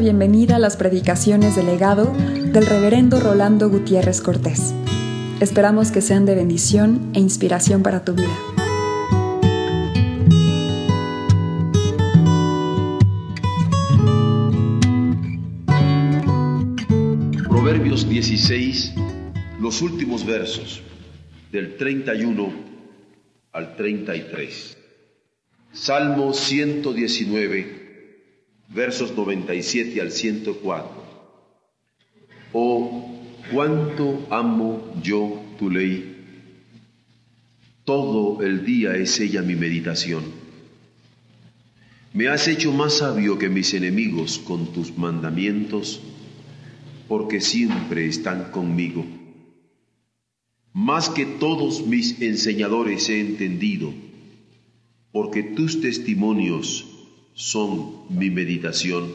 bienvenida a las predicaciones del legado del reverendo Rolando Gutiérrez Cortés. Esperamos que sean de bendición e inspiración para tu vida. Proverbios 16, los últimos versos, del 31 al 33. Salmo 119 versos 97 al 104. Oh, cuánto amo yo tu ley. Todo el día es ella mi meditación. Me has hecho más sabio que mis enemigos con tus mandamientos, porque siempre están conmigo. Más que todos mis enseñadores he entendido, porque tus testimonios son mi meditación.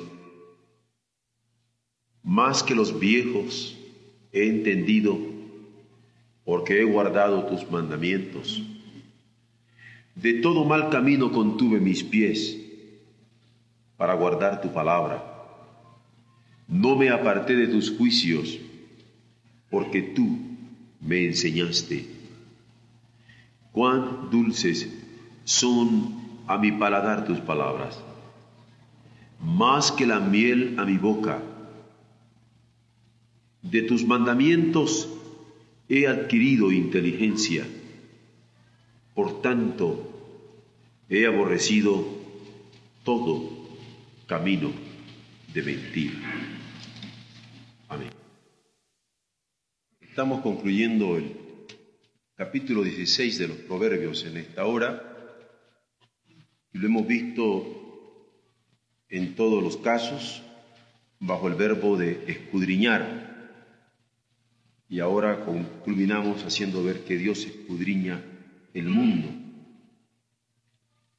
Más que los viejos he entendido porque he guardado tus mandamientos. De todo mal camino contuve mis pies para guardar tu palabra. No me aparté de tus juicios porque tú me enseñaste. Cuán dulces son a mi paladar tus palabras más que la miel a mi boca. De tus mandamientos he adquirido inteligencia, por tanto he aborrecido todo camino de mentira. Amén. Estamos concluyendo el capítulo 16 de los Proverbios en esta hora y lo hemos visto en todos los casos bajo el verbo de escudriñar. Y ahora culminamos haciendo ver que Dios escudriña el mundo.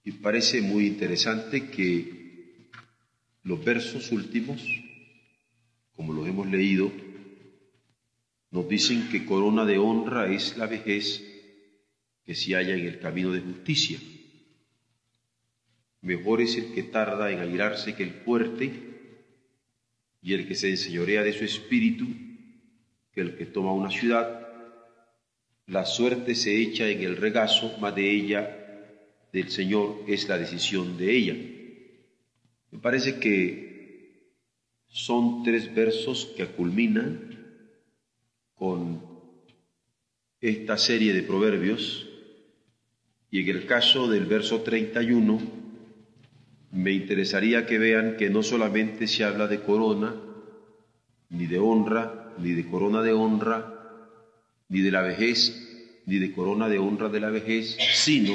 Y parece muy interesante que los versos últimos, como los hemos leído, nos dicen que corona de honra es la vejez que se halla en el camino de justicia. Mejor es el que tarda en airarse que el fuerte, y el que se enseñorea de su espíritu que el que toma una ciudad. La suerte se echa en el regazo, mas de ella, del Señor, es la decisión de ella. Me parece que son tres versos que culminan con esta serie de proverbios, y en el caso del verso 31, me interesaría que vean que no solamente se habla de corona, ni de honra, ni de corona de honra, ni de la vejez, ni de corona de honra de la vejez, sino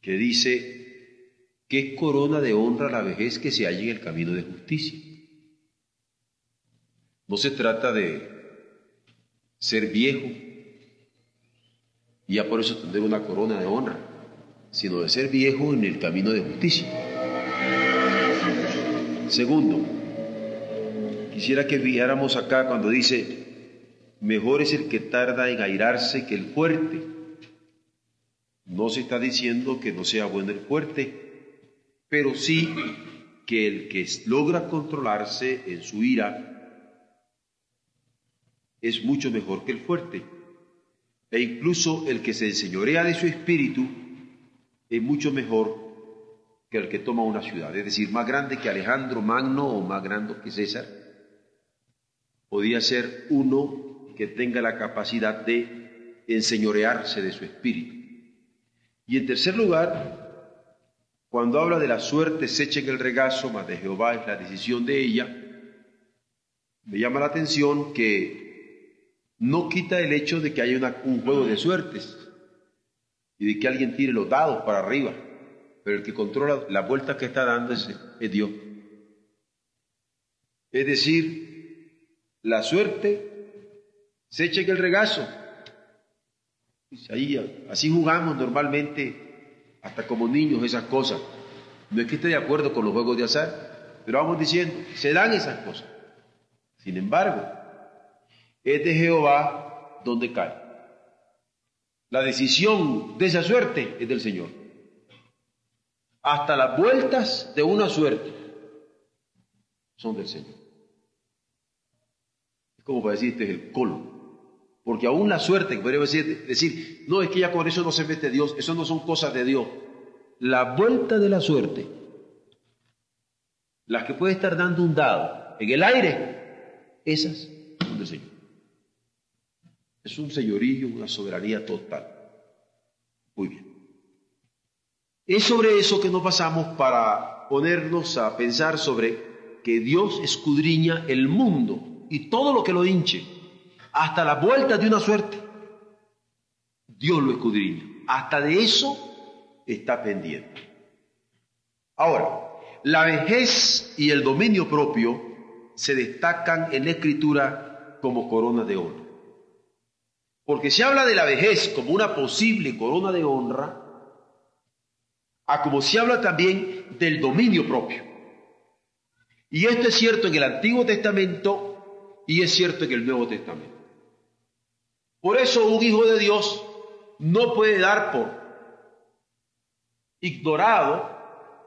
que dice que es corona de honra la vejez que se halla en el camino de justicia. No se trata de ser viejo y ya por eso tener una corona de honra, sino de ser viejo en el camino de justicia. Segundo, quisiera que viéramos acá cuando dice, mejor es el que tarda en airarse que el fuerte. No se está diciendo que no sea bueno el fuerte, pero sí que el que logra controlarse en su ira es mucho mejor que el fuerte. E incluso el que se enseñorea de su espíritu es mucho mejor que el que toma una ciudad, es decir, más grande que Alejandro Magno o más grande que César, podía ser uno que tenga la capacidad de enseñorearse de su espíritu. Y en tercer lugar, cuando habla de la suerte se echa en el regazo, más de Jehová es la decisión de ella, me llama la atención que no quita el hecho de que haya un juego de suertes y de que alguien tire los dados para arriba pero el que controla la vuelta que está dando es, Dios. Es decir, la suerte se echa en el regazo. Ahí, así jugamos normalmente, hasta como niños, esas cosas. No es que esté de acuerdo con los juegos de azar, pero vamos diciendo, se dan esas cosas. Sin embargo, es de Jehová donde cae. La decisión de esa suerte es del Señor hasta las vueltas de una suerte. son del Señor. Es como para decir, este es el colmo. Porque aún la suerte, que podríamos decir, decir, no, es que ya con eso no se mete Dios, eso no son cosas de Dios. La vuelta de la suerte, las que puede estar dando un dado en el aire, esas son del Señor. Es un señorío, una soberanía total. Muy bien. Es sobre eso que nos pasamos para ponernos a pensar sobre que Dios escudriña el mundo y todo lo que lo hinche, hasta la vuelta de una suerte. Dios lo escudriña. Hasta de eso está pendiente. Ahora, la vejez y el dominio propio se destacan en la escritura como corona de honra. Porque se habla de la vejez como una posible corona de honra, a como se habla también del dominio propio. Y esto es cierto en el Antiguo Testamento y es cierto en el Nuevo Testamento. Por eso un hijo de Dios no puede dar por ignorado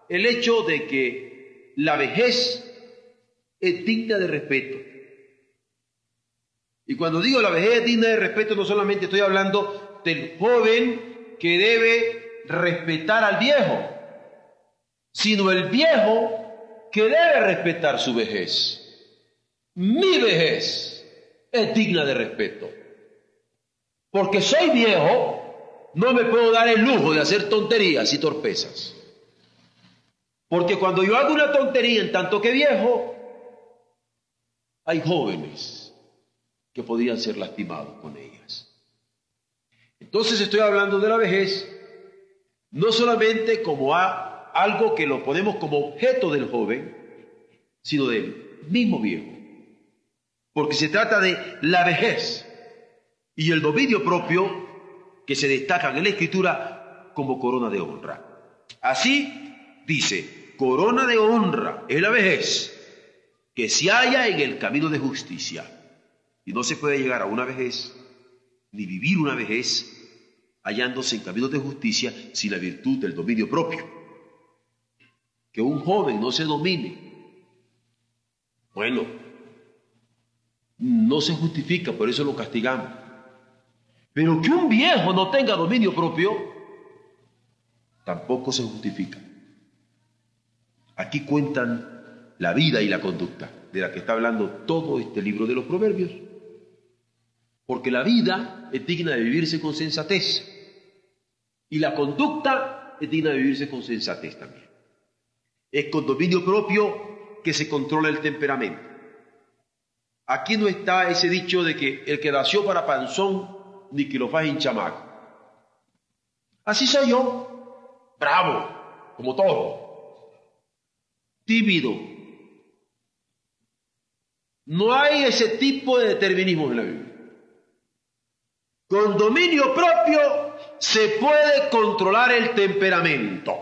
el hecho de que la vejez es digna de respeto. Y cuando digo la vejez digna de respeto, no solamente estoy hablando del joven que debe respetar al viejo, sino el viejo que debe respetar su vejez. Mi vejez es digna de respeto. Porque soy viejo, no me puedo dar el lujo de hacer tonterías y torpezas. Porque cuando yo hago una tontería en tanto que viejo, hay jóvenes que podrían ser lastimados con ellas. Entonces estoy hablando de la vejez no solamente como algo que lo ponemos como objeto del joven, sino del mismo viejo. Porque se trata de la vejez y el dominio propio que se destacan en la escritura como corona de honra. Así dice, corona de honra es la vejez que se halla en el camino de justicia. Y no se puede llegar a una vejez, ni vivir una vejez hallándose en caminos de justicia sin la virtud del dominio propio. Que un joven no se domine. Bueno, no se justifica, por eso lo castigamos. Pero que un viejo no tenga dominio propio, tampoco se justifica. Aquí cuentan la vida y la conducta de la que está hablando todo este libro de los proverbios. Porque la vida es digna de vivirse con sensatez. Y la conducta es digna de vivirse con sensatez también. Es con dominio propio que se controla el temperamento. Aquí no está ese dicho de que el que nació para panzón, ni que lo faje en chamaco. Así soy yo, bravo, como todo, tímido. No hay ese tipo de determinismo en la Biblia. Con dominio propio se puede controlar el temperamento.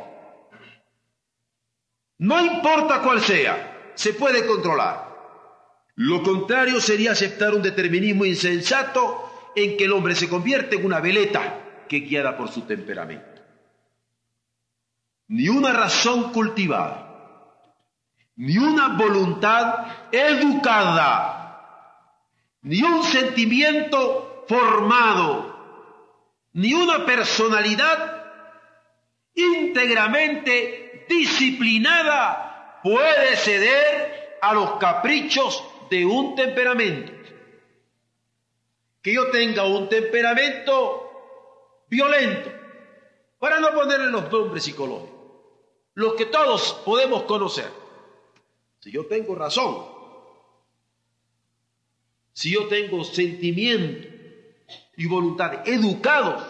No importa cuál sea, se puede controlar. Lo contrario sería aceptar un determinismo insensato en que el hombre se convierte en una veleta que guiada por su temperamento. Ni una razón cultivada, ni una voluntad educada, ni un sentimiento formado, ni una personalidad íntegramente disciplinada puede ceder a los caprichos de un temperamento. Que yo tenga un temperamento violento, para no ponerle los nombres psicológicos, los que todos podemos conocer. Si yo tengo razón, si yo tengo sentimiento, y voluntad educados,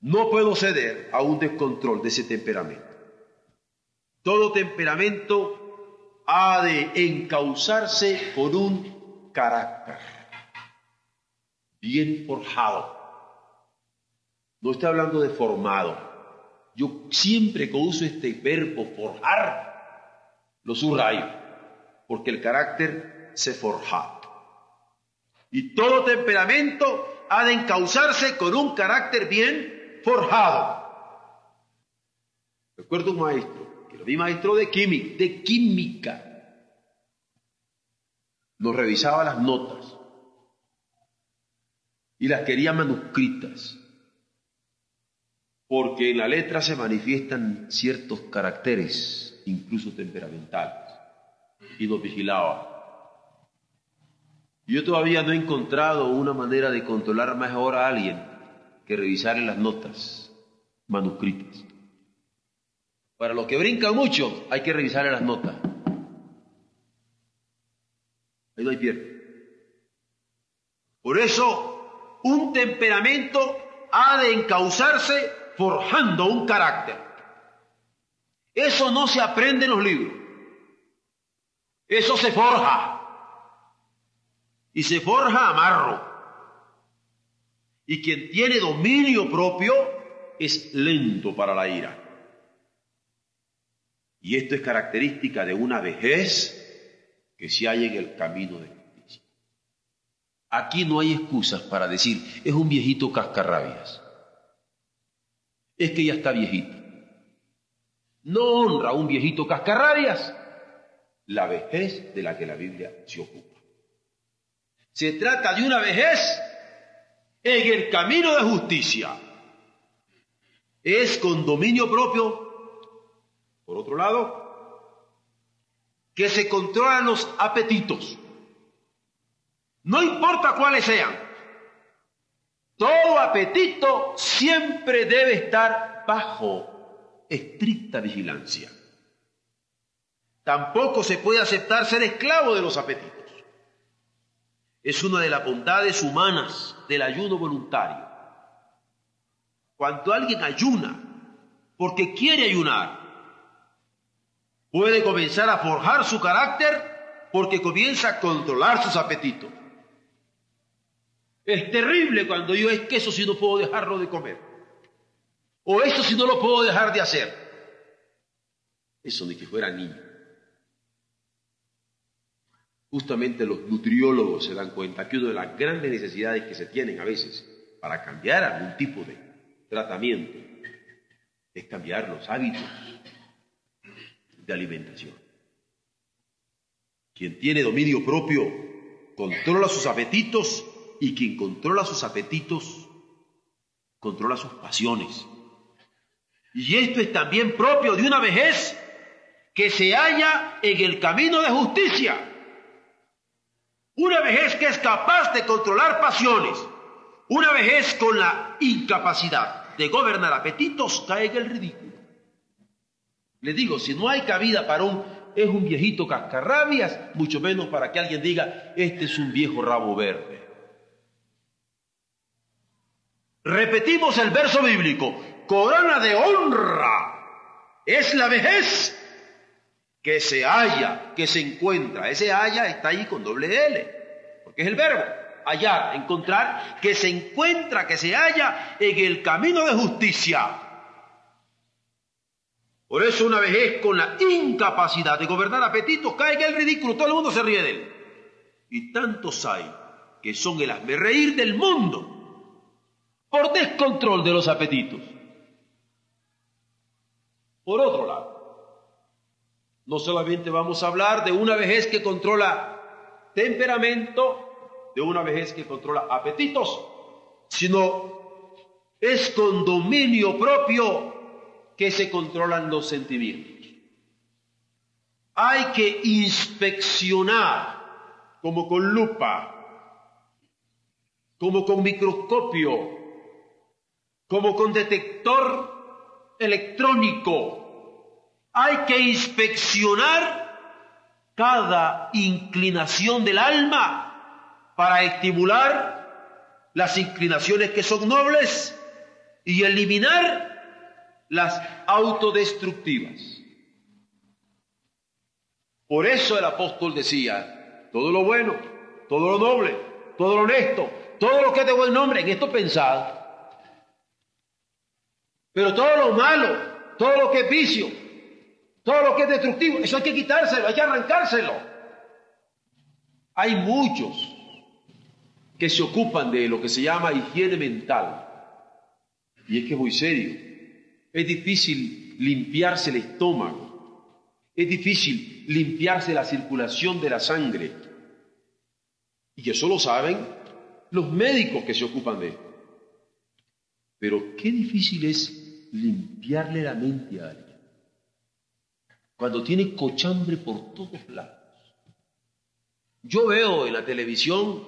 no puedo ceder a un descontrol de ese temperamento. Todo temperamento ha de encauzarse por un carácter bien forjado. No estoy hablando de formado. Yo siempre que uso este verbo forjar, lo subrayo, porque el carácter se forja. Y todo temperamento ha de encauzarse con un carácter bien forjado. Recuerdo un maestro, que era mi maestro de química, de química. nos revisaba las notas y las quería manuscritas, porque en la letra se manifiestan ciertos caracteres, incluso temperamentales, y nos vigilaba. Yo todavía no he encontrado una manera de controlar mejor a alguien que revisar en las notas manuscritas. Para los que brincan mucho, hay que revisar las notas. Ahí no hay pierde. Por eso, un temperamento ha de encauzarse forjando un carácter. Eso no se aprende en los libros. Eso se forja. Y se forja a marro. Y quien tiene dominio propio es lento para la ira. Y esto es característica de una vejez que se halla en el camino de justicia. Aquí no hay excusas para decir, es un viejito cascarrabias. Es que ya está viejito. No honra a un viejito cascarrabias la vejez de la que la Biblia se ocupa. Se trata de una vejez en el camino de justicia. Es con dominio propio, por otro lado, que se controlan los apetitos. No importa cuáles sean. Todo apetito siempre debe estar bajo estricta vigilancia. Tampoco se puede aceptar ser esclavo de los apetitos. Es una de las bondades humanas del ayuno voluntario. Cuando alguien ayuna porque quiere ayunar, puede comenzar a forjar su carácter porque comienza a controlar sus apetitos. Es terrible cuando yo es que eso si no puedo dejarlo de comer. O eso si no lo puedo dejar de hacer. Eso ni que fuera niño. Justamente los nutriólogos se dan cuenta que una de las grandes necesidades que se tienen a veces para cambiar algún tipo de tratamiento es cambiar los hábitos de alimentación. Quien tiene dominio propio controla sus apetitos y quien controla sus apetitos controla sus pasiones. Y esto es también propio de una vejez que se halla en el camino de justicia. Una vejez que es capaz de controlar pasiones. Una vejez con la incapacidad de gobernar apetitos cae en el ridículo. Le digo, si no hay cabida para un, es un viejito cascarrabias, mucho menos para que alguien diga, este es un viejo rabo verde. Repetimos el verso bíblico, corona de honra es la vejez que se halla, que se encuentra. Ese halla está ahí con doble L, porque es el verbo, hallar, encontrar, que se encuentra, que se halla en el camino de justicia. Por eso una vejez con la incapacidad de gobernar apetitos cae en el ridículo, todo el mundo se ríe de él. Y tantos hay que son el hazme reír del mundo por descontrol de los apetitos. Por otro lado, no solamente vamos a hablar de una vejez que controla temperamento, de una vejez que controla apetitos, sino es con dominio propio que se controlan los sentimientos. Hay que inspeccionar como con lupa, como con microscopio, como con detector electrónico. Hay que inspeccionar cada inclinación del alma para estimular las inclinaciones que son nobles y eliminar las autodestructivas. Por eso el apóstol decía, todo lo bueno, todo lo noble, todo lo honesto, todo lo que es de buen nombre, en esto pensad. Pero todo lo malo, todo lo que es vicio, todo lo que es destructivo, eso hay que quitárselo, hay que arrancárselo. Hay muchos que se ocupan de lo que se llama higiene mental. Y es que es muy serio. Es difícil limpiarse el estómago. Es difícil limpiarse la circulación de la sangre. Y eso lo saben los médicos que se ocupan de esto. Pero qué difícil es limpiarle la mente a alguien cuando tiene cochambre por todos lados. Yo veo en la televisión,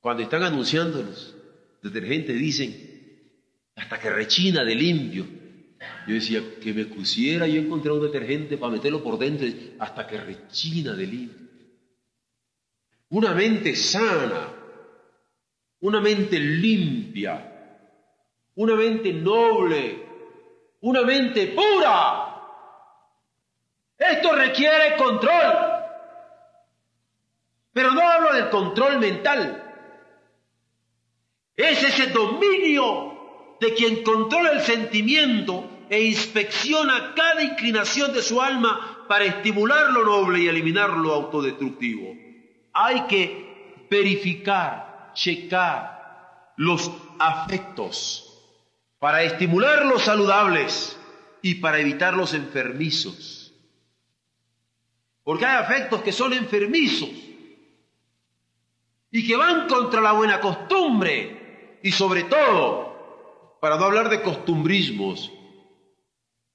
cuando están anunciando los detergentes, dicen, hasta que rechina de limpio. Yo decía, que me pusiera yo encontré un detergente para meterlo por dentro, hasta que rechina de limpio. Una mente sana, una mente limpia, una mente noble, una mente pura. Esto requiere control. Pero no hablo del control mental. Es ese dominio de quien controla el sentimiento e inspecciona cada inclinación de su alma para estimular lo noble y eliminar lo autodestructivo. Hay que verificar, checar los afectos para estimular los saludables y para evitar los enfermizos. Porque hay afectos que son enfermizos y que van contra la buena costumbre y sobre todo, para no hablar de costumbrismos,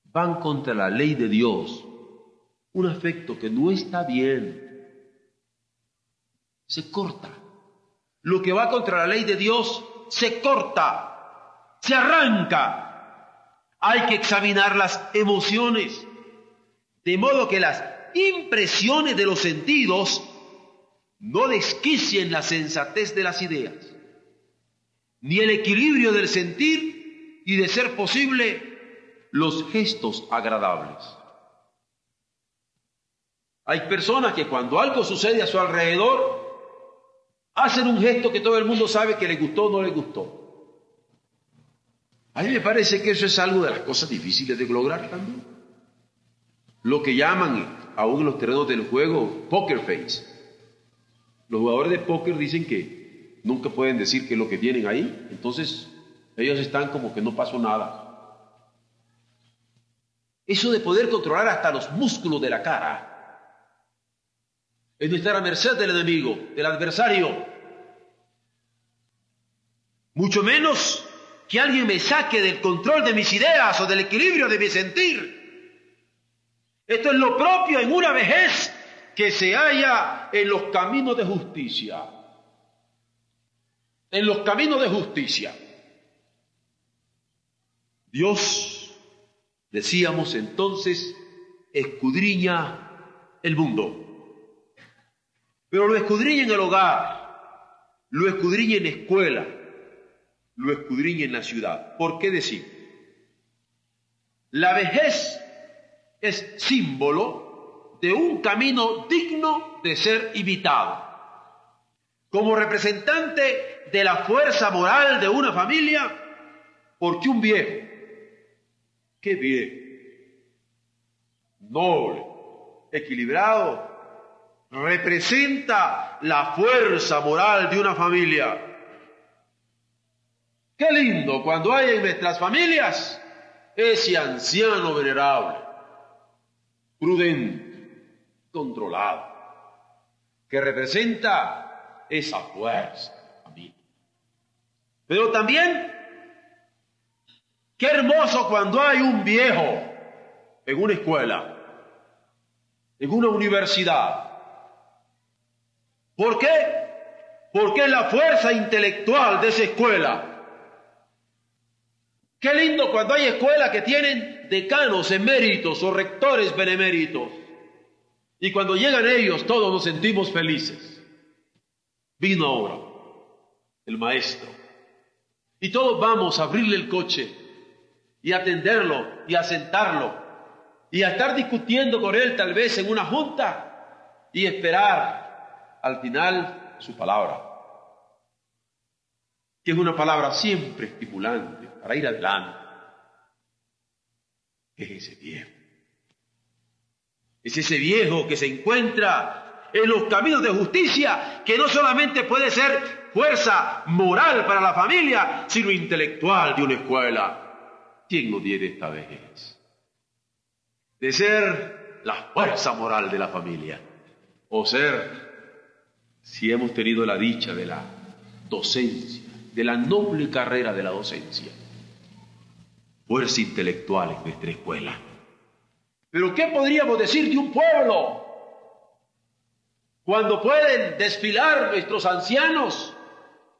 van contra la ley de Dios. Un afecto que no está bien se corta. Lo que va contra la ley de Dios se corta se arranca. Hay que examinar las emociones, de modo que las impresiones de los sentidos no desquicien la sensatez de las ideas, ni el equilibrio del sentir y de ser posible los gestos agradables. Hay personas que cuando algo sucede a su alrededor, hacen un gesto que todo el mundo sabe que le gustó o no le gustó. A mí me parece que eso es algo de las cosas difíciles de lograr también. Lo que llaman, aún en los terrenos del juego, poker face. Los jugadores de póker dicen que nunca pueden decir qué es lo que tienen ahí, entonces ellos están como que no pasó nada. Eso de poder controlar hasta los músculos de la cara es no estar a merced del enemigo, del adversario. Mucho menos que alguien me saque del control de mis ideas o del equilibrio de mi sentir. Esto es lo propio en una vejez que se halla en los caminos de justicia. En los caminos de justicia. Dios, decíamos entonces, escudriña el mundo. Pero lo escudriña en el hogar, lo escudriña en escuela, lo escudriñe en la ciudad. ¿Por qué decir? La vejez es símbolo de un camino digno de ser imitado. Como representante de la fuerza moral de una familia, porque un viejo, qué viejo, noble, equilibrado, representa la fuerza moral de una familia. Qué lindo cuando hay en nuestras familias ese anciano venerable, prudente, controlado, que representa esa fuerza Pero también, qué hermoso cuando hay un viejo en una escuela, en una universidad. ¿Por qué? Porque la fuerza intelectual de esa escuela Qué lindo cuando hay escuelas que tienen decanos eméritos o rectores beneméritos. Y cuando llegan ellos todos nos sentimos felices. Vino ahora el maestro. Y todos vamos a abrirle el coche y atenderlo y a sentarlo y a estar discutiendo con él tal vez en una junta y esperar al final su palabra que es una palabra siempre estimulante para ir adelante, es ese viejo. Es ese viejo que se encuentra en los caminos de justicia, que no solamente puede ser fuerza moral para la familia, sino intelectual de una escuela. ¿Quién no tiene esta vejez? De ser la fuerza moral de la familia, o ser si hemos tenido la dicha de la docencia, de la noble carrera de la docencia. Fuerza intelectual en nuestra escuela. Pero ¿qué podríamos decir de un pueblo cuando pueden desfilar nuestros ancianos,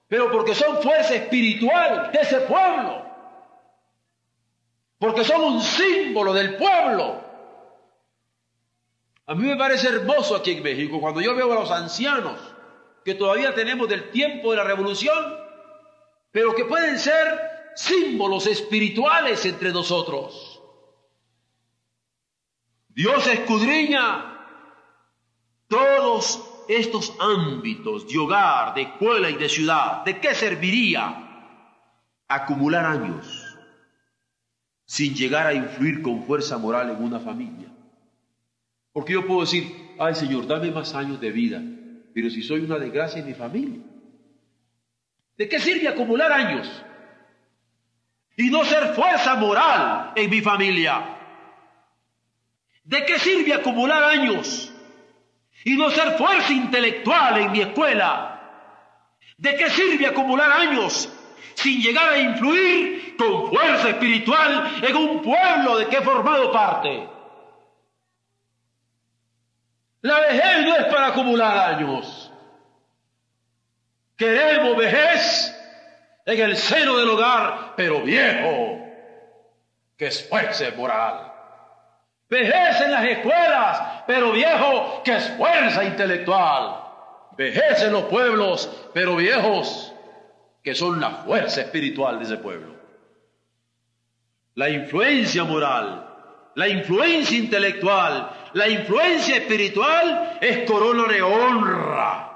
pero porque son fuerza espiritual de ese pueblo? Porque son un símbolo del pueblo. A mí me parece hermoso aquí en México cuando yo veo a los ancianos que todavía tenemos del tiempo de la revolución, pero que pueden ser símbolos espirituales entre nosotros. Dios escudriña todos estos ámbitos de hogar, de escuela y de ciudad. ¿De qué serviría acumular años sin llegar a influir con fuerza moral en una familia? Porque yo puedo decir, ay Señor, dame más años de vida, pero si soy una desgracia en mi familia, ¿de qué sirve acumular años? Y no ser fuerza moral en mi familia. ¿De qué sirve acumular años y no ser fuerza intelectual en mi escuela? ¿De qué sirve acumular años sin llegar a influir con fuerza espiritual en un pueblo de que he formado parte? La vejez no es para acumular años. Queremos vejez en el seno del hogar, pero viejo, que es fuerza moral. Vejez en las escuelas, pero viejo, que es fuerza intelectual. Vejez en los pueblos, pero viejos, que son la fuerza espiritual de ese pueblo. La influencia moral, la influencia intelectual, la influencia espiritual es corona de honra,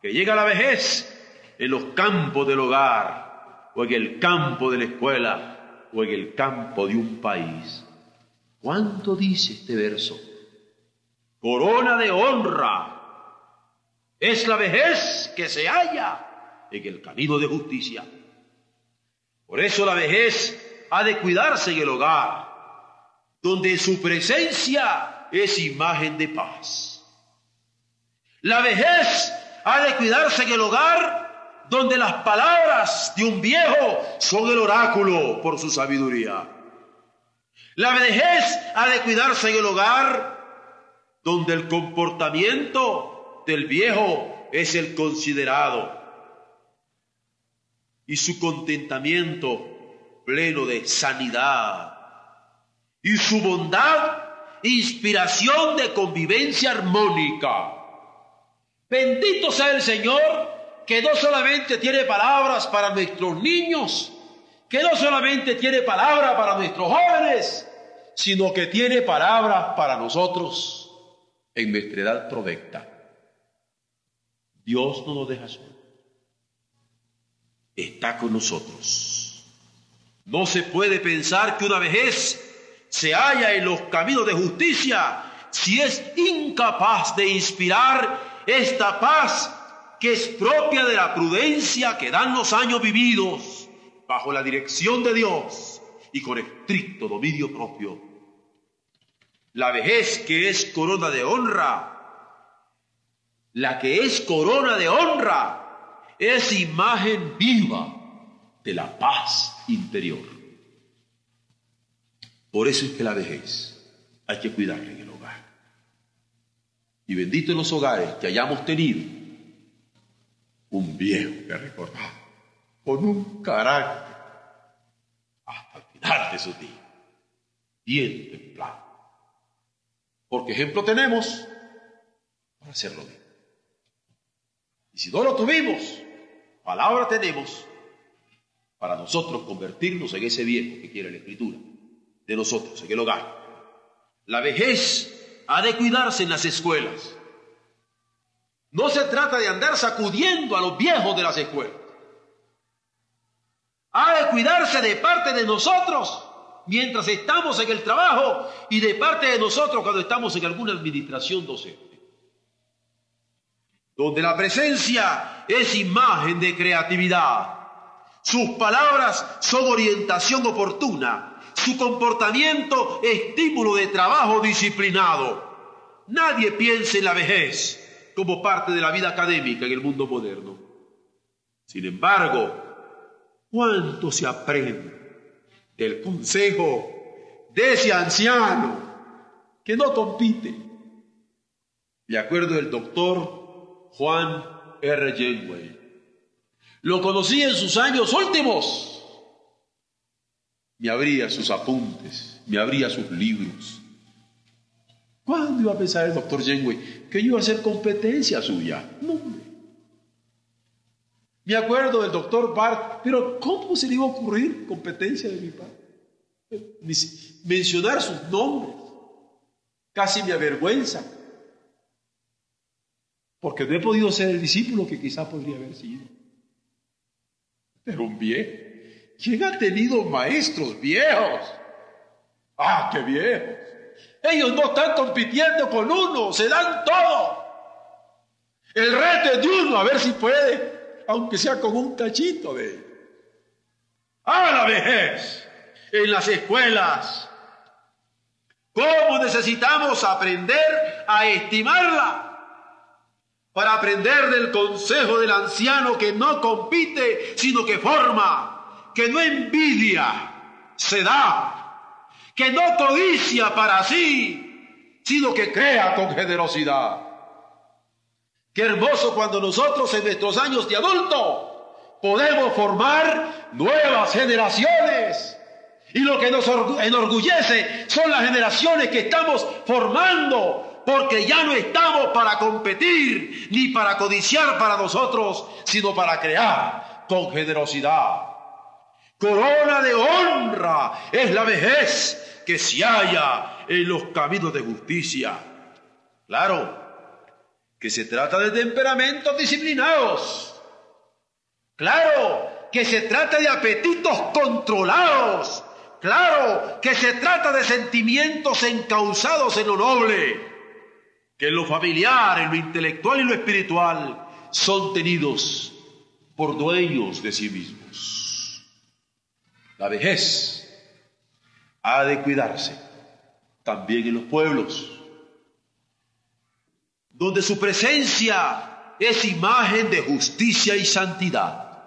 que llega a la vejez en los campos del hogar, o en el campo de la escuela, o en el campo de un país. ¿Cuánto dice este verso? Corona de honra es la vejez que se halla en el camino de justicia. Por eso la vejez ha de cuidarse en el hogar, donde su presencia es imagen de paz. La vejez ha de cuidarse en el hogar donde las palabras de un viejo son el oráculo por su sabiduría. La vejez ha de cuidarse en el hogar donde el comportamiento del viejo es el considerado y su contentamiento pleno de sanidad y su bondad inspiración de convivencia armónica. Bendito sea el Señor que no solamente tiene palabras para nuestros niños, que no solamente tiene palabras para nuestros jóvenes, sino que tiene palabras para nosotros en nuestra edad provecta. Dios no nos deja solos. Está con nosotros. No se puede pensar que una vejez se halla en los caminos de justicia si es incapaz de inspirar esta paz que es propia de la prudencia que dan los años vividos bajo la dirección de Dios y con estricto dominio propio. La vejez que es corona de honra, la que es corona de honra, es imagen viva de la paz interior. Por eso es que la vejez hay que cuidarla en el hogar. Y bendito en los hogares que hayamos tenido un viejo que recordar, con un carácter hasta el final de su días, bien templado. Porque ejemplo tenemos para hacerlo bien. Y si no lo tuvimos, palabra tenemos para nosotros convertirnos en ese viejo que quiere la escritura de nosotros en el hogar. La vejez ha de cuidarse en las escuelas. No se trata de andar sacudiendo a los viejos de las escuelas. Ha de cuidarse de parte de nosotros mientras estamos en el trabajo y de parte de nosotros cuando estamos en alguna administración docente. Donde la presencia es imagen de creatividad. Sus palabras son orientación oportuna su comportamiento estímulo de trabajo disciplinado. Nadie piense en la vejez como parte de la vida académica en el mundo moderno. Sin embargo, ¿cuánto se aprende del consejo de ese anciano que no compite? De acuerdo del doctor Juan R. Janeway. Lo conocí en sus años últimos. Me abría sus apuntes, me abría sus libros. ¿Cuándo iba a pensar el doctor Janeway que yo iba a hacer competencia suya? No, Me acuerdo del doctor Bart, pero ¿cómo se le iba a ocurrir competencia de mi padre? Mencionar sus nombres. Casi me avergüenza. Porque no he podido ser el discípulo que quizá podría haber sido. Pero un viejo. ¿Quién ha tenido maestros viejos? Ah, qué viejos. Ellos no están compitiendo con uno, se dan todo. El reto es de uno, a ver si puede, aunque sea con un cachito de... A la vejez, en las escuelas. ¿Cómo necesitamos aprender a estimarla? Para aprender del consejo del anciano que no compite, sino que forma, que no envidia, se da, que no codicia para sí, sino que crea con generosidad. Qué hermoso cuando nosotros en nuestros años de adulto podemos formar nuevas generaciones. Y lo que nos enorgullece son las generaciones que estamos formando porque ya no estamos para competir ni para codiciar para nosotros, sino para crear con generosidad. Corona de honra es la vejez que se halla en los caminos de justicia. Claro, que se trata de temperamentos disciplinados. Claro, que se trata de apetitos controlados. Claro, que se trata de sentimientos encausados en lo noble que en lo familiar, en lo intelectual y lo espiritual son tenidos por dueños de sí mismos. La vejez ha de cuidarse también en los pueblos, donde su presencia es imagen de justicia y santidad.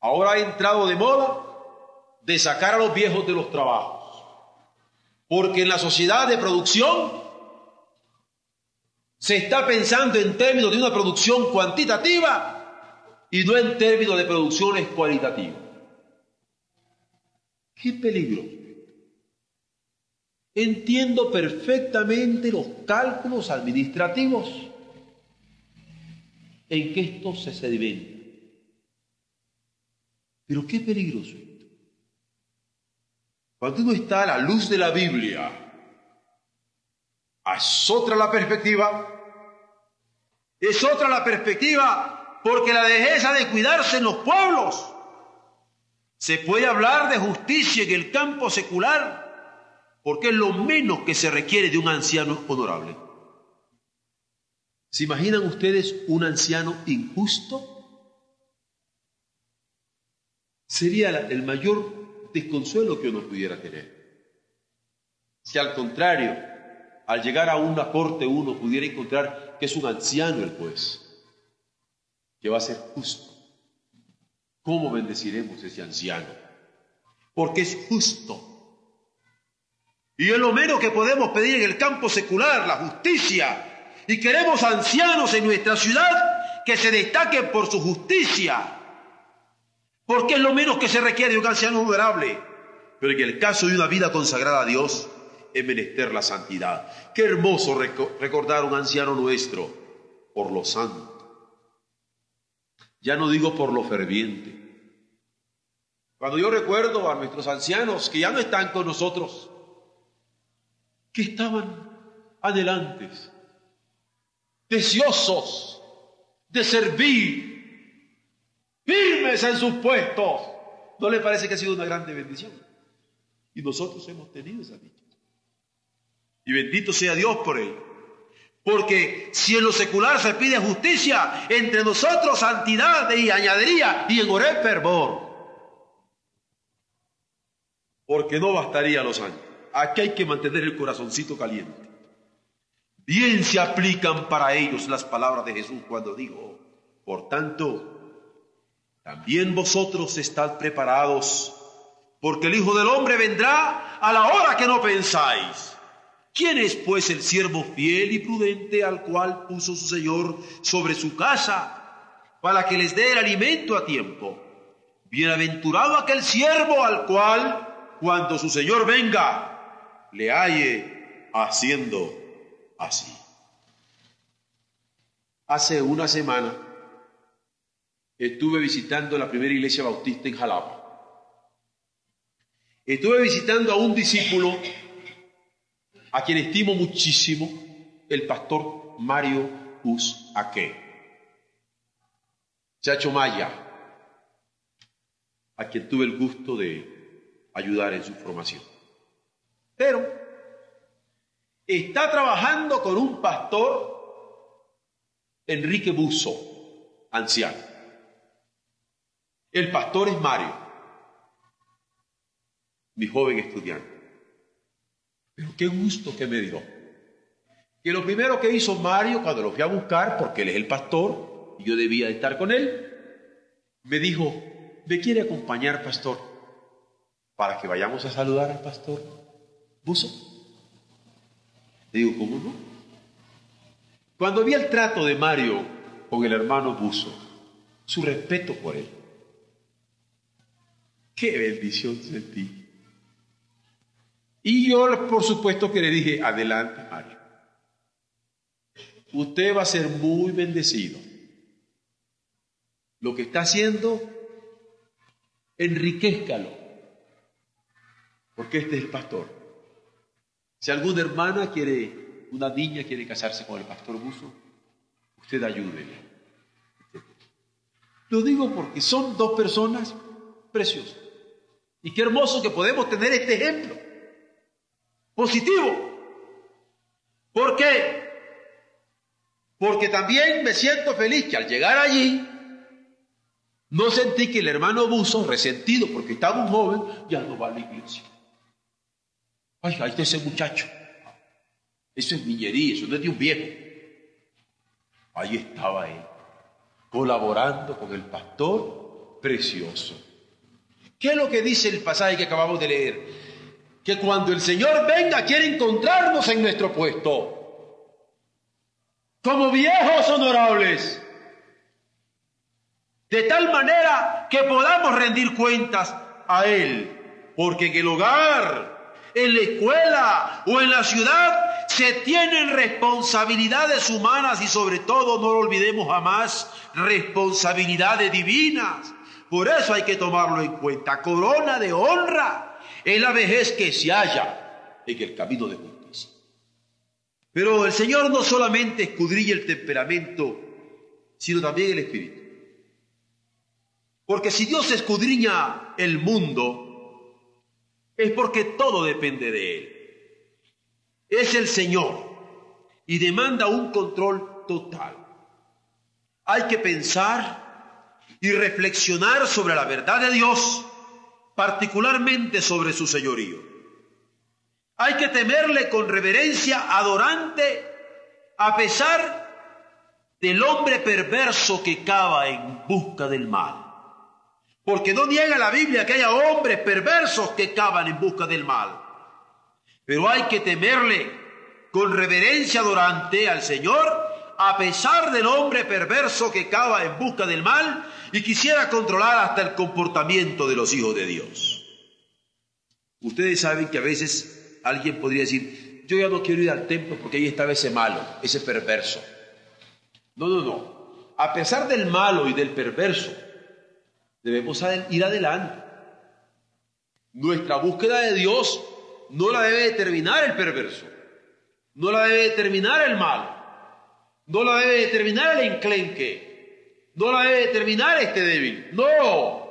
Ahora ha entrado de moda de sacar a los viejos de los trabajos, porque en la sociedad de producción se está pensando en términos de una producción cuantitativa y no en términos de producciones cualitativas. ¡Qué peligro! Entiendo perfectamente los cálculos administrativos en que esto se sedimenta. Pero qué peligroso. Cuando uno está a la luz de la Biblia, es otra la perspectiva. Es otra la perspectiva porque la vejez ha de cuidarse en los pueblos. Se puede hablar de justicia en el campo secular porque es lo menos que se requiere de un anciano honorable. ¿Se imaginan ustedes un anciano injusto? Sería el mayor desconsuelo que uno pudiera tener. Si al contrario al llegar a una corte uno pudiera encontrar que es un anciano el juez, que va a ser justo. ¿Cómo bendeciremos a ese anciano? Porque es justo. Y es lo menos que podemos pedir en el campo secular, la justicia. Y queremos ancianos en nuestra ciudad que se destaquen por su justicia. Porque es lo menos que se requiere de un anciano honorable. Pero en el caso de una vida consagrada a Dios, es menester la santidad. Qué hermoso recordar a un anciano nuestro por lo santo. Ya no digo por lo ferviente. Cuando yo recuerdo a nuestros ancianos que ya no están con nosotros, que estaban adelantes, deseosos de servir, firmes en sus puestos, ¿no le parece que ha sido una grande bendición? Y nosotros hemos tenido esa dicha. Y bendito sea Dios por ello. Porque si en lo secular se pide justicia, entre nosotros santidad y añadiría y en Oré fervor. Porque no bastaría los años. Aquí hay que mantener el corazoncito caliente. Bien se aplican para ellos las palabras de Jesús cuando dijo, por tanto, también vosotros estad preparados, porque el Hijo del Hombre vendrá a la hora que no pensáis. ¿Quién es pues el siervo fiel y prudente al cual puso su Señor sobre su casa para que les dé el alimento a tiempo? Bienaventurado aquel siervo al cual, cuando su Señor venga, le halle haciendo así. Hace una semana estuve visitando la primera iglesia bautista en Jalapa. Estuve visitando a un discípulo a quien estimo muchísimo, el pastor Mario Us Aque. Chacho Maya, a quien tuve el gusto de ayudar en su formación. Pero está trabajando con un pastor, Enrique Buzo, anciano. El pastor es Mario, mi joven estudiante. Pero qué gusto que me dio. Que lo primero que hizo Mario cuando lo fui a buscar, porque él es el pastor y yo debía estar con él, me dijo, ¿me quiere acompañar, pastor? Para que vayamos a saludar al pastor Buzo. Digo, ¿cómo no? Cuando vi el trato de Mario con el hermano Buzo, su respeto por él, qué bendición sentí. Y yo, por supuesto, que le dije, adelante, Mario. Usted va a ser muy bendecido. Lo que está haciendo, enriquezcalo. Porque este es el pastor. Si alguna hermana quiere, una niña quiere casarse con el pastor Buzo, usted ayúdele. Lo digo porque son dos personas preciosas. Y qué hermoso que podemos tener este ejemplo. Positivo. ¿Por qué? Porque también me siento feliz que al llegar allí, no sentí que el hermano Buzo, resentido porque estaba un joven, ya no va a la iglesia. Ay, ahí está ese muchacho. Eso es niñería, eso no es de un viejo. Ahí estaba él, colaborando con el pastor precioso. ¿Qué es lo que dice el pasaje que acabamos de leer? Que cuando el Señor venga quiere encontrarnos en nuestro puesto. Como viejos honorables. De tal manera que podamos rendir cuentas a Él. Porque en el hogar en la escuela o en la ciudad, se tienen responsabilidades humanas y sobre todo, no lo olvidemos jamás, responsabilidades divinas. Por eso hay que tomarlo en cuenta. Corona de honra es la vejez que se halla en el camino de justicia. Pero el Señor no solamente escudrilla el temperamento, sino también el espíritu. Porque si Dios escudriña el mundo, es porque todo depende de Él. Es el Señor y demanda un control total. Hay que pensar y reflexionar sobre la verdad de Dios, particularmente sobre su señorío. Hay que temerle con reverencia adorante a pesar del hombre perverso que cava en busca del mal. Porque no niega la Biblia que haya hombres perversos que cavan en busca del mal. Pero hay que temerle con reverencia adorante al Señor a pesar del hombre perverso que cava en busca del mal y quisiera controlar hasta el comportamiento de los hijos de Dios. Ustedes saben que a veces alguien podría decir, yo ya no quiero ir al templo porque ahí estaba ese malo, ese perverso. No, no, no. A pesar del malo y del perverso, Debemos ir adelante. Nuestra búsqueda de Dios no la debe determinar el perverso, no la debe determinar el mal, no la debe determinar el enclenque, no la debe determinar este débil. No,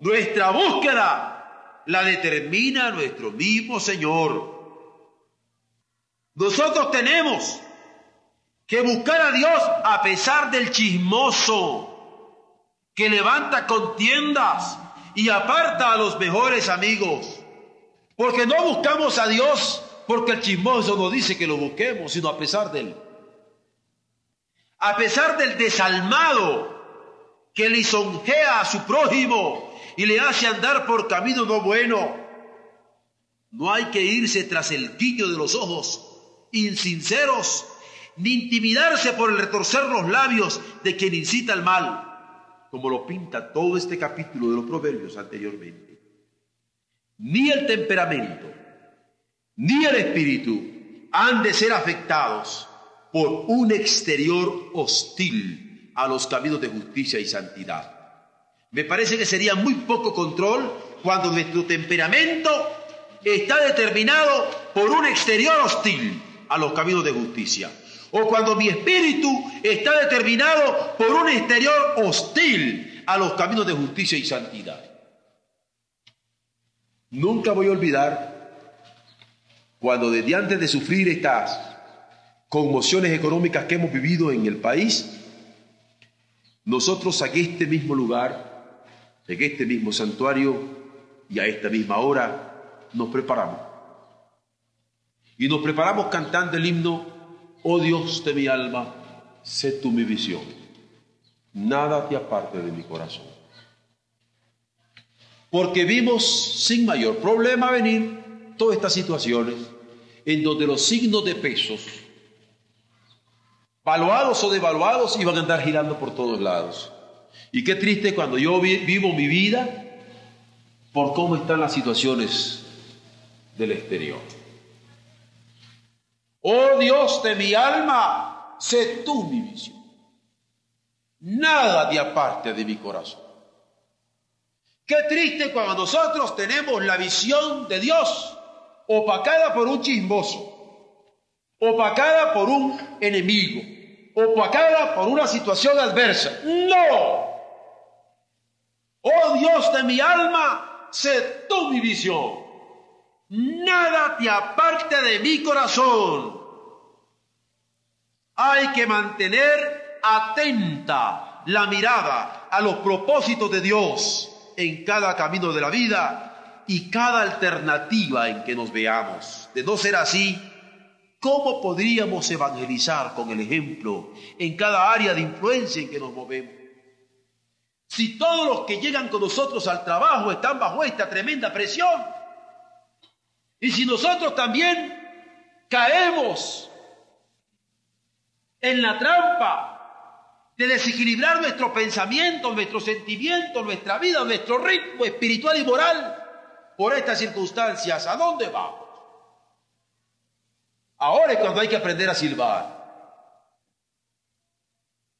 nuestra búsqueda la determina nuestro mismo Señor. Nosotros tenemos que buscar a Dios a pesar del chismoso, que levanta contiendas y aparta a los mejores amigos. Porque no buscamos a Dios porque el chismoso nos dice que lo busquemos, sino a pesar de él. a pesar del desalmado que lisonjea a su prójimo y le hace andar por camino no bueno, no hay que irse tras el guiño de los ojos insinceros, ni intimidarse por el retorcer los labios de quien incita al mal, como lo pinta todo este capítulo de los proverbios anteriormente. Ni el temperamento, ni el espíritu han de ser afectados por un exterior hostil a los caminos de justicia y santidad. Me parece que sería muy poco control cuando nuestro temperamento está determinado por un exterior hostil a los caminos de justicia. O cuando mi espíritu está determinado por un exterior hostil a los caminos de justicia y santidad. Nunca voy a olvidar cuando desde antes de sufrir estas conmociones económicas que hemos vivido en el país, nosotros aquí este mismo lugar, en este mismo santuario y a esta misma hora, nos preparamos. Y nos preparamos cantando el himno, oh Dios de mi alma, sé tú mi visión, nada te aparte de mi corazón. Porque vimos sin mayor problema venir todas estas situaciones en donde los signos de pesos valuados o devaluados, iban a andar girando por todos lados. Y qué triste cuando yo vivo mi vida por cómo están las situaciones del exterior. Oh Dios de mi alma, sé tú mi visión. Nada de aparte de mi corazón. Qué triste cuando nosotros tenemos la visión de Dios opacada por un chismoso, opacada por un enemigo, opacada por una situación adversa. No. Oh Dios de mi alma, sé tú mi visión. Nada te aparte de mi corazón. Hay que mantener atenta la mirada a los propósitos de Dios en cada camino de la vida y cada alternativa en que nos veamos. De no ser así, ¿Cómo podríamos evangelizar con el ejemplo en cada área de influencia en que nos movemos? Si todos los que llegan con nosotros al trabajo están bajo esta tremenda presión, y si nosotros también caemos en la trampa de desequilibrar nuestro pensamiento, nuestro sentimiento, nuestra vida, nuestro ritmo espiritual y moral por estas circunstancias, ¿a dónde vamos? Ahora es cuando hay que aprender a silbar.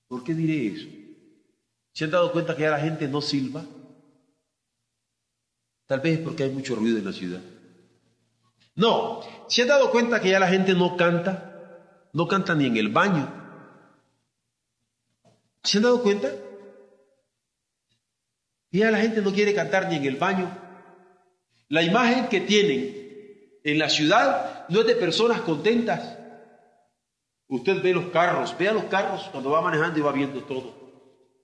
¿Por qué diré eso? ¿Se han dado cuenta que ya la gente no silba? Tal vez es porque hay mucho ruido en la ciudad. No, ¿se han dado cuenta que ya la gente no canta? No canta ni en el baño. ¿Se han dado cuenta? Ya la gente no quiere cantar ni en el baño. La imagen que tienen en la ciudad no es de personas contentas. Usted ve los carros, vea los carros cuando va manejando y va viendo todo.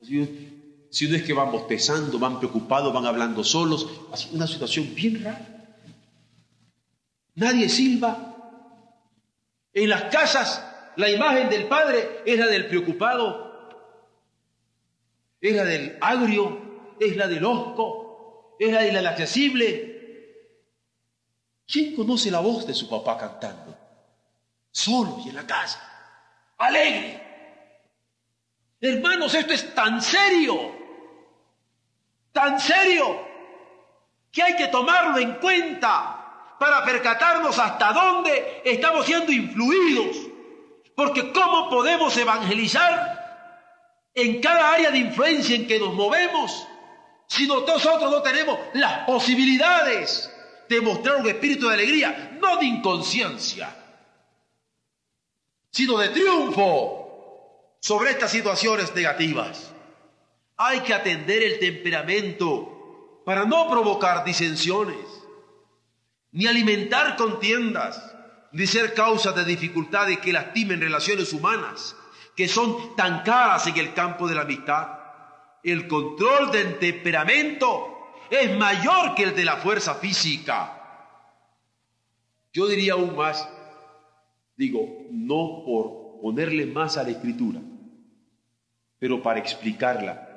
Si no es que van bostezando, van preocupados, van hablando solos, una situación bien rara. Nadie silba. En las casas la imagen del padre es la del preocupado, es la del agrio, es la del osco, es la del inaccesible, ¿Quién conoce la voz de su papá cantando? Solo y en la casa, alegre. Hermanos, esto es tan serio, tan serio, que hay que tomarlo en cuenta para percatarnos hasta dónde estamos siendo influidos. Porque ¿cómo podemos evangelizar en cada área de influencia en que nos movemos si nosotros no tenemos las posibilidades demostrar un espíritu de alegría, no de inconsciencia, sino de triunfo sobre estas situaciones negativas. Hay que atender el temperamento para no provocar disensiones, ni alimentar contiendas, ni ser causa de dificultades que lastimen relaciones humanas, que son tan caras en el campo de la amistad. El control del temperamento es mayor que el de la fuerza física. Yo diría aún más, digo, no por ponerle más a la escritura, pero para explicarla.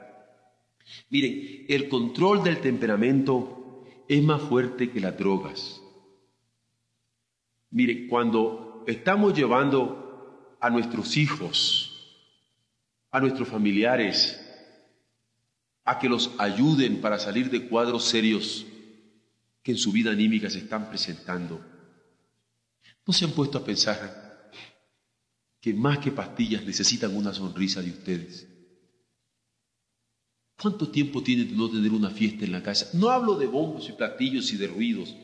Miren, el control del temperamento es más fuerte que las drogas. Miren, cuando estamos llevando a nuestros hijos, a nuestros familiares, a que los ayuden para salir de cuadros serios que en su vida anímica se están presentando, ¿no se han puesto a pensar que más que pastillas necesitan una sonrisa de ustedes? ¿Cuánto tiempo tienen de no tener una fiesta en la casa? No hablo de bombos y platillos y de ruidos,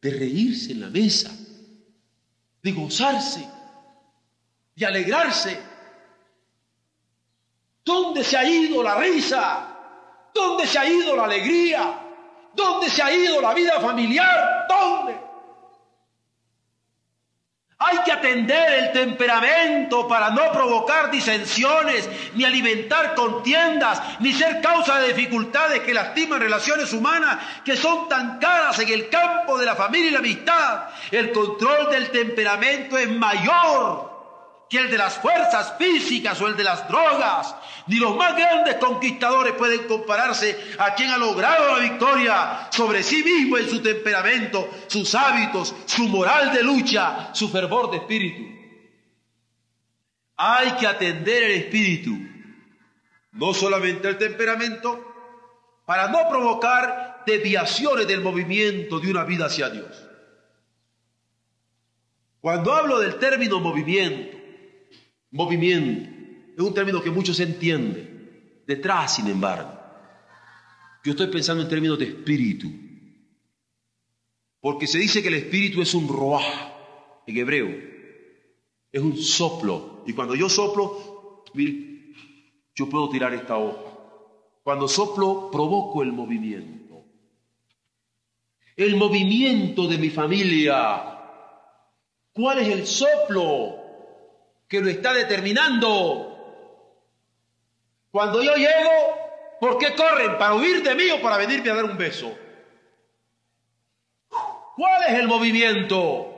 de reírse en la mesa, de gozarse, de alegrarse. ¿Dónde se ha ido la risa? ¿Dónde se ha ido la alegría? ¿Dónde se ha ido la vida familiar? ¿Dónde? Hay que atender el temperamento para no provocar disensiones, ni alimentar contiendas, ni ser causa de dificultades que lastiman relaciones humanas que son tan caras en el campo de la familia y la amistad. El control del temperamento es mayor que el de las fuerzas físicas o el de las drogas. Ni los más grandes conquistadores pueden compararse a quien ha logrado la victoria sobre sí mismo en su temperamento, sus hábitos, su moral de lucha, su fervor de espíritu. Hay que atender el espíritu, no solamente el temperamento, para no provocar desviaciones del movimiento de una vida hacia Dios. Cuando hablo del término movimiento, Movimiento. Es un término que muchos entienden. Detrás, sin embargo, yo estoy pensando en términos de espíritu. Porque se dice que el espíritu es un roah en hebreo. Es un soplo. Y cuando yo soplo, yo puedo tirar esta hoja. Cuando soplo, provoco el movimiento. El movimiento de mi familia. ¿Cuál es el soplo? que lo está determinando. Cuando yo llego, ¿por qué corren? ¿Para huir de mí o para venirme a dar un beso? ¿Cuál es el movimiento?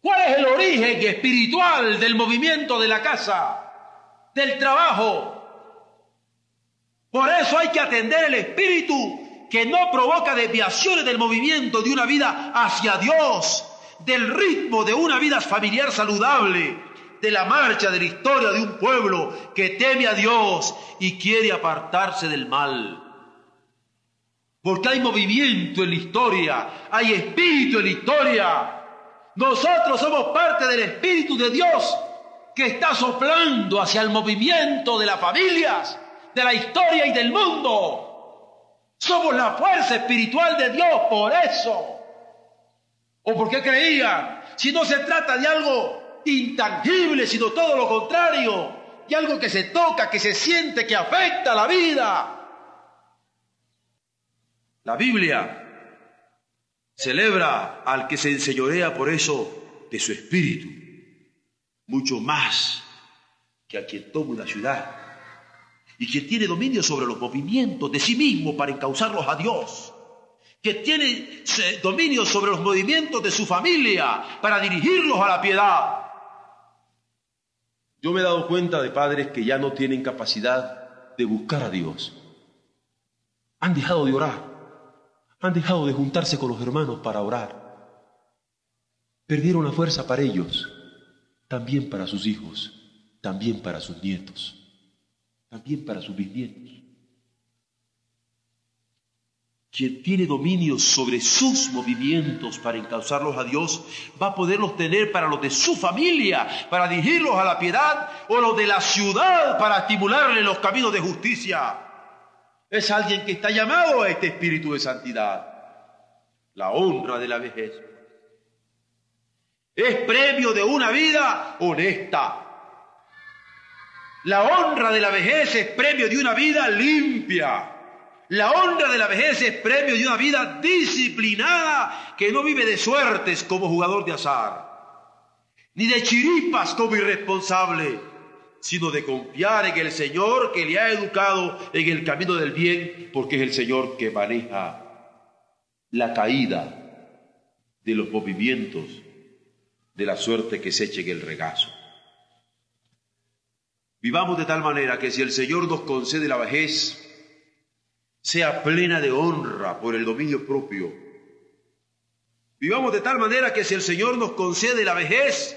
¿Cuál es el origen espiritual del movimiento de la casa, del trabajo? Por eso hay que atender el espíritu que no provoca desviaciones del movimiento de una vida hacia Dios, del ritmo de una vida familiar saludable, de la marcha de la historia de un pueblo que teme a Dios y quiere apartarse del mal. Porque hay movimiento en la historia, hay espíritu en la historia. Nosotros somos parte del espíritu de Dios que está soplando hacia el movimiento de las familias, de la historia y del mundo. Somos la fuerza espiritual de Dios por eso. ¿O porque creían? Si no se trata de algo intangible, sino todo lo contrario, y algo que se toca, que se siente, que afecta la vida. La Biblia celebra al que se enseñorea por eso de su espíritu, mucho más que a quien toma una ciudad y quien tiene dominio sobre los movimientos de sí mismo para encauzarlos a Dios, que tiene dominio sobre los movimientos de su familia para dirigirlos a la piedad, yo me he dado cuenta de padres que ya no tienen capacidad de buscar a Dios. Han dejado de orar. Han dejado de juntarse con los hermanos para orar. Perdieron la fuerza para ellos, también para sus hijos, también para sus nietos, también para sus bisnietos. Quien tiene dominio sobre sus movimientos para encauzarlos a Dios, va a poderlos tener para los de su familia, para dirigirlos a la piedad, o los de la ciudad para estimularle los caminos de justicia. Es alguien que está llamado a este espíritu de santidad. La honra de la vejez. Es premio de una vida honesta. La honra de la vejez es premio de una vida limpia. La honra de la vejez es premio de una vida disciplinada que no vive de suertes como jugador de azar, ni de chiripas como irresponsable, sino de confiar en el Señor que le ha educado en el camino del bien, porque es el Señor que maneja la caída de los movimientos de la suerte que se eche en el regazo. Vivamos de tal manera que si el Señor nos concede la vejez, sea plena de honra por el dominio propio. Vivamos de tal manera que si el Señor nos concede la vejez,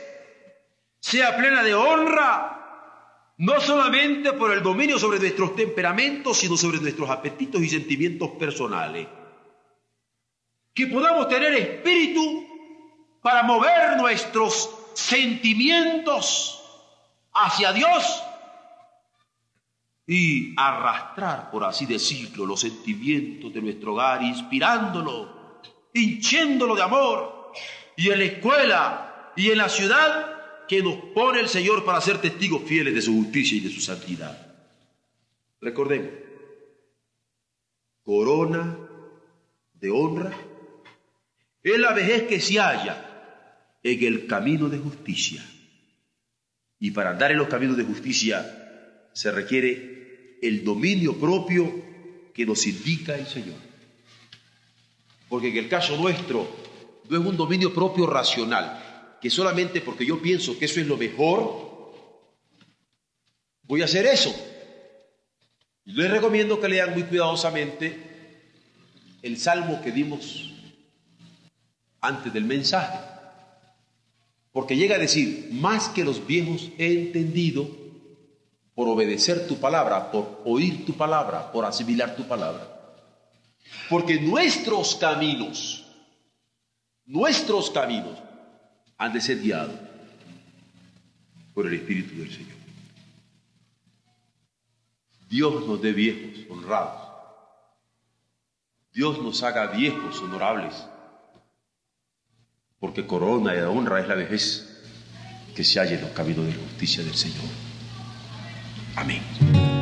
sea plena de honra no solamente por el dominio sobre nuestros temperamentos, sino sobre nuestros apetitos y sentimientos personales. Que podamos tener espíritu para mover nuestros sentimientos hacia Dios y arrastrar, por así decirlo, los sentimientos de nuestro hogar, inspirándolo, hinchiéndolo de amor, y en la escuela y en la ciudad que nos pone el Señor para ser testigos fieles de su justicia y de su santidad. Recordemos, corona de honra es la vejez que se halla en el camino de justicia. Y para andar en los caminos de justicia se requiere el dominio propio que nos indica el Señor. Porque en el caso nuestro no es un dominio propio racional, que solamente porque yo pienso que eso es lo mejor, voy a hacer eso. Les recomiendo que lean muy cuidadosamente el salmo que dimos antes del mensaje, porque llega a decir, más que los viejos he entendido por obedecer tu palabra, por oír tu palabra, por asimilar tu palabra. Porque nuestros caminos, nuestros caminos, han de ser guiados por el Espíritu del Señor. Dios nos dé viejos honrados. Dios nos haga viejos honorables. Porque corona y honra es la vejez que se halla en los caminos de la justicia del Señor. Amén.